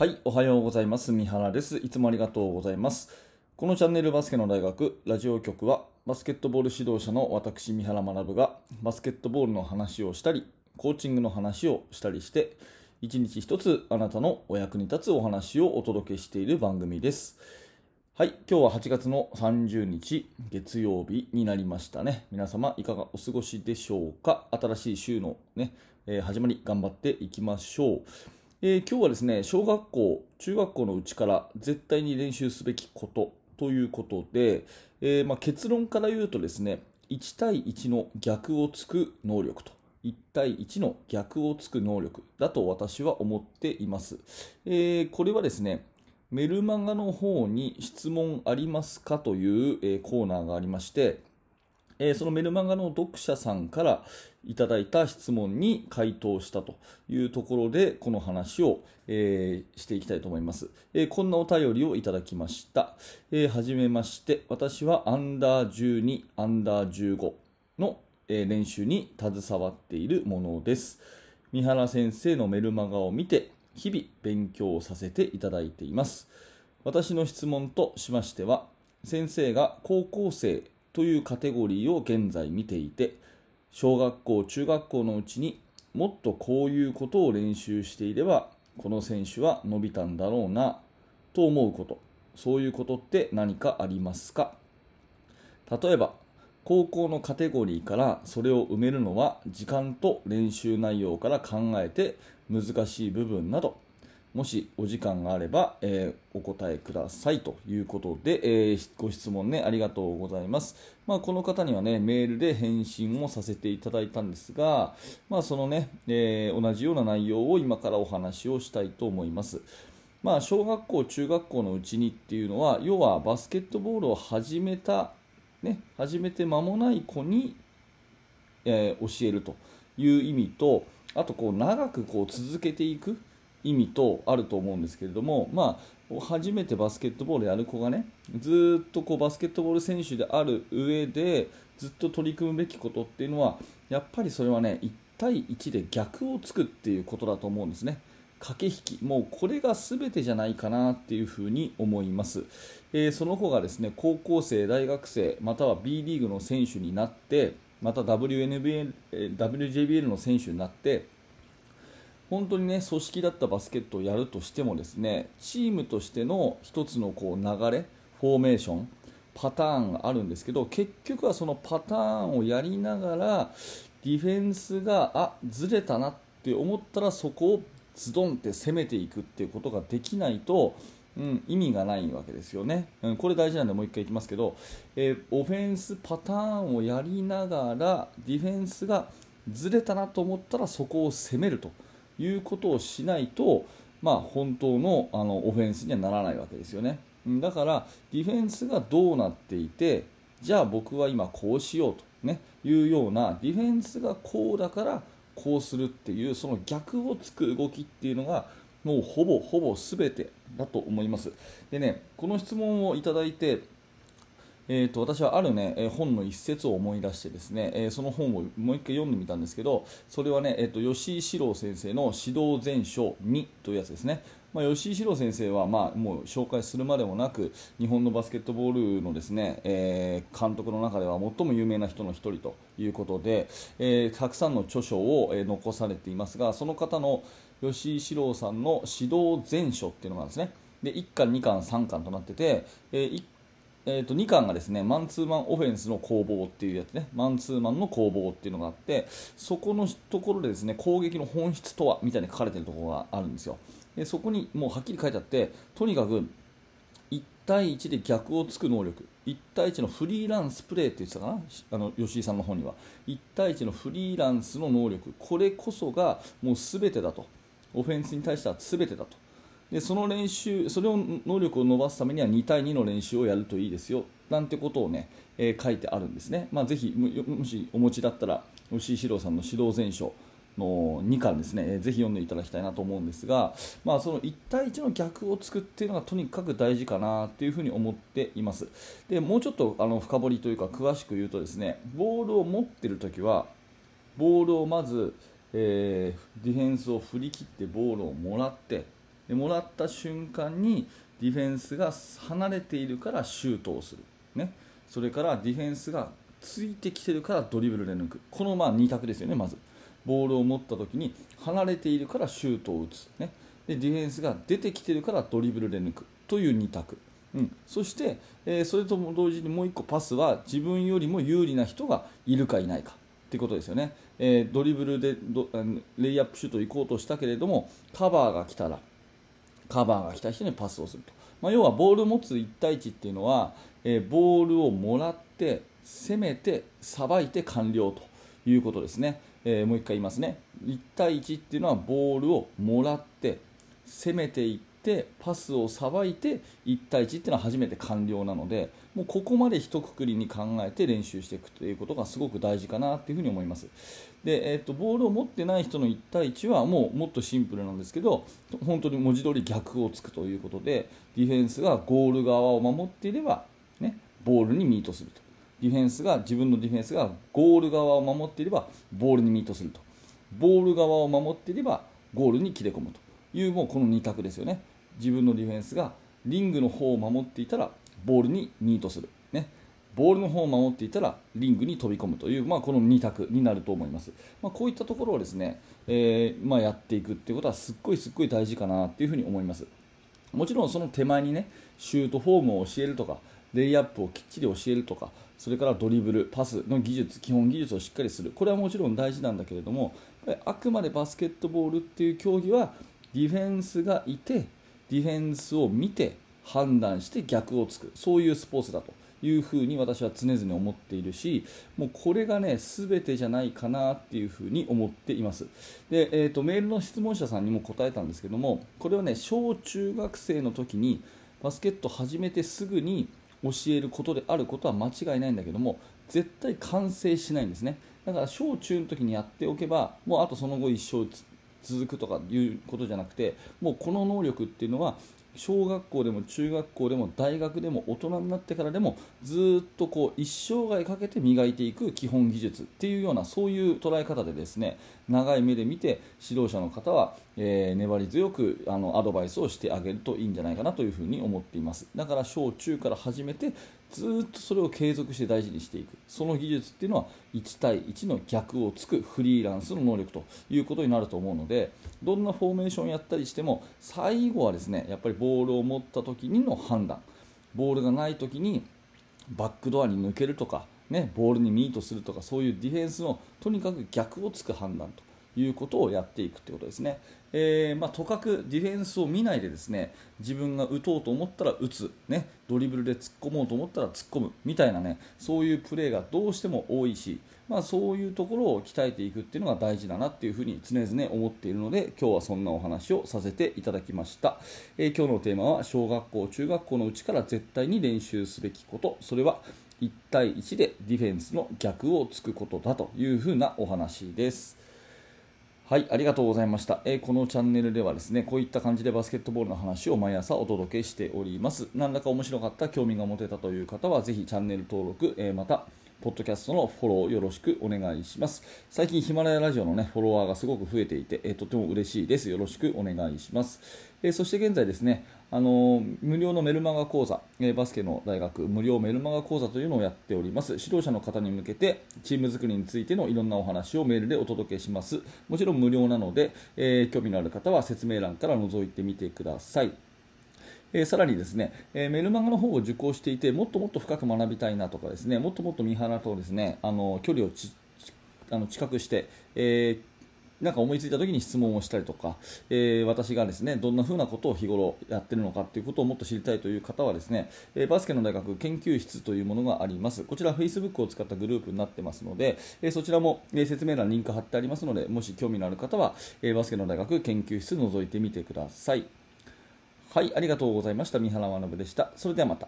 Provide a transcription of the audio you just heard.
はい、おはようございます。三原です。いつもありがとうございます。このチャンネルバスケの大学ラジオ局はバスケットボール指導者の私三原学がバスケットボールの話をしたり、コーチングの話をしたりして、一日一つあなたのお役に立つお話をお届けしている番組です。はい、今日は8月の30日月曜日になりましたね。皆様いかがお過ごしでしょうか？新しい週のね、えー始まり頑張っていきましょう。えー今日はですね、小学校、中学校のうちから絶対に練習すべきことということで、えーまあ、結論から言うとですね、1対1の逆をつく能力と。1対1の逆をつく能力だと私は思っています。えーこれはですね、メルマガの方に質問ありますかという、えコーナーがありまして、えーそのメルマガの読者さんからいただいた質問に回答したというところでこの話を、えーしていきたいと思います、えーこんなお便りをいただきました、えーはじめまして。私はアンダー12アンダー15の、えー練習に携わっているものです。三原先生のメルマガを見て日々勉強させていただいています。私の質問としましては先生が高校生というカテゴリーを現在見ていて小学校中学校のうちにもっとこういうことを練習していればこの選手は伸びたんだろうなと思うこと。そういうことって何かありますか？例えば高校のカテゴリーからそれを埋めるのは時間と練習内容から考えて難しい部分などもしお時間があれば、えーお答えくださいということで、えーご質問ねありがとうございます、まあ、この方にはねメールで返信をさせていただいたんですが、まあ、そのね、えー同じような内容を今からお話をしたいと思います。まあ、小学校、中学校のうちにっていうのは要はバスケットボールを始めた、ね、始めて間もない子に、え教えるという意味とあとこう長くこう続けていく意味とあると思うんですけれども、まあ、初めてバスケットボールやる子がねずっとこうバスケットボール選手である上でずっと取り組むべきことっていうのはやっぱりそれはね1対1で逆をつくっていうことだと思うんですね。駆け引き、もうこれが全てじゃないかなっていうふうに思います、えーその子がですね高校生、大学生または B リーグの選手になってまた WNBA、WJBL の選手になって本当にね組織だったバスケットをやるとしてもですねチームとしての一つのこう流れ、フォーメーションパターンがあるんですけど結局はそのパターンをやりながらディフェンスがあずれたなって思ったらそこをズドンって攻めていくっていうことができないと、うん、意味がないわけですよね、うん、これ大事なんでもう一回いきますけど、えーオフェンスパターンをやりながらディフェンスがずれたなと思ったらそこを攻めると。いうことをしないと、まあ、本当のあのオフェンスにはならないわけですよね。うんだからディフェンスがどうなっていてじゃあ僕は今こうしようと、ね、いうようなディフェンスがこうだからこうするっていうその逆をつく動きっていうのがもうほぼほぼ全てだと思います。でねこの質問をいただいてえー、と私はある、ね、え本の一節を思い出してですね、えーその本をもう一回読んでみたんですけどそれはね、えー、と吉井史郎先生の「指導全書2」というやつですね、まあ、吉井史郎先生は、まあ、もう紹介するまでもなく日本のバスケットボールのですね、えー監督の中では最も有名な人の一人ということで、えーたくさんの著書を、え残されていますがその方の吉井史郎さんの「指導全書」っていうのがあるんですねで1巻、2巻、3巻となってて、えー一えー、と2巻がですねマンツーマンオフェンスの攻防っていうやつね。マンツーマンの攻防っていうのがあってそこのところでですね攻撃の本質とはみたいに書かれているところがあるんですよ。でそこにもうはっきり書いてあってとにかく1対1で逆をつく能力。1対1のフリーランスプレーって言ってたかな？あの吉井さんの本には。1対1のフリーランスの能力。これこそがもう全てだと。オフェンスに対しては全てだと。でその練習それを能力を伸ばすためには2対2の練習をやるといいですよなんてことをね、えー書いてあるんですね、まあ、ぜひもしお持ちだったら吉井史郎さんの指導全書の2巻ですね、えーぜひ読んでいただきたいなと思うんですが、まあ、その1対1の逆をつくっていうのがとにかく大事かなっていうふに思っています。でもうちょっとあの深掘りというか詳しく言うとですねボールを持っているときはボールをまず、えーディフェンスを振り切ってボールをもらってでもらった瞬間にディフェンスが離れているからシュートをする、ね、それからディフェンスがついてきてるからドリブルで抜く。このまあ2択ですよねまず。ボールを持った時に離れているからシュートを打つ、ね、でディフェンスが出てきてるからドリブルで抜く。という2択、うん、そして、えー、それとも同時にもう1個パスは自分よりも有利な人がいるかいないか。ということですよね、えー、ドリブルでレイアップシュート行こうとしたけれどもカバーが来たらカバーが来た人にパスをすると、まあ、要はボールを持つ1対1っていうのは、えー、ボールをもらって攻めてさばいて完了ということですね、えー、もう1回言いますね。1対1っていうのはボールをもらって攻めていってパスをさばいて1対1っていうのは初めて完了なのでもうここまで一括りに考えて練習していくということがすごく大事かなというふに思います。で、えーと、ボールを持ってない人の1対1はもうもっとシンプルなんですけど本当に文字通り逆をつくということでディフェンスがゴール側を守っていれば、ね、ボールにミートすると。ディフェンスが自分のディフェンスがゴール側を守っていればボールにミートすると。ボール側を守っていればゴールに切れ込むというもうこの2択ですよね。自分のディフェンスがリングの方を守っていたらボールにミートする、ね、ボールの方を守っていたらリングに飛び込むという、まあ、この2択になると思います、まあ、こういったところをですね、えー、まあ、やっていくっていうことはすっごいすっごい大事かなっていうふに思います。もちろんその手前にねシュートフォームを教えるとかレイアップをきっちり教えるとかそれからドリブルパスの技術基本技術をしっかりする。これはもちろん大事なんだけれどもあくまでバスケットボールっていう競技はディフェンスがいてディフェンスを見て判断して逆をつく。そういうスポーツだというふうに私は常々思っているしもうこれがね全てじゃないかなっていうふうに思っています。で、えーと、メールの質問者さんにも答えたんですけどもこれはね小中学生の時にバスケット始めてすぐに教えることであることは間違いないんだけども絶対完成しないんですね。だから小中の時にやっておけばもうあとその後一生続くとかいうことじゃなくてもうこの能力っていうのは小学校でも中学校でも大学でも大人になってからでもずっとこう一生涯かけて磨いていく基本技術っていうようなそういう捉え方でですね長い目で見て指導者の方は、えー、粘り強くあのアドバイスをしてあげるといいんじゃないかなというふうに思っています。だから小中から始めてずっとそれを継続して大事にしていく。その技術っていうのは1対1の逆をつくフリーランスの能力ということになると思うのでどんなフォーメーションやったりしても最後はですねやっぱりボールを持った時にの判断。ボールがない時にバックドアに抜けるとか、ね、ボールにミートするとかそういうディフェンスのとにかく逆をつく判断と。いうことをやっていくということですね。えー、まあ、とかくディフェンスを見ないでですね自分が打とうと思ったら打つ、ね、ドリブルで突っ込もうと思ったら突っ込むみたいなねそういうプレーがどうしても多いし、まあ、そういうところを鍛えていくっていうのが大事だなっていうふうに常々思っているので今日はそんなお話をさせていただきました、えー、今日のテーマは小学校中学校のうちから絶対に練習すべきことそれは1対1でディフェンスの逆をつくことだというふうなお話です。はい、ありがとうございました、えー、このチャンネルではですねこういった感じでバスケットボールの話を毎朝お届けしております。何らか面白かった、興味が持てたという方はぜひチャンネル登録、えー、またポッドキャストのフォローよろしくお願いします。最近ヒマラヤラジオのね、フォロワーがすごく増えていて、えー、とても嬉しいです。よろしくお願いします。えー、そして現在ですね、あの無料のメルマガ講座、えバスケの大学無料メルマガ講座というのをやっております。指導者の方に向けてチーム作りについてのいろんなお話をメールでお届けします。もちろん無料なので、えー、興味のある方は説明欄から覗いてみてください。えー、さらにですね、えー、メルマガの方を受講していてもっともっと深く学びたいなとかですねもっともっと三原とですねあの距離をあの近くして、えーなんか思いついた時に質問をしたりとか、えー、私がですねどんな風なことを日頃やってるのかということをもっと知りたいという方はですね、えー、バスケの大学研究室というものがあります。こちら Facebook を使ったグループになってますので、えー、そちらも、え説明欄にリンク貼ってありますのでもし興味のある方は、えバスケの大学研究室覗いてみてください。はいありがとうございました。三原学でした。それではまた。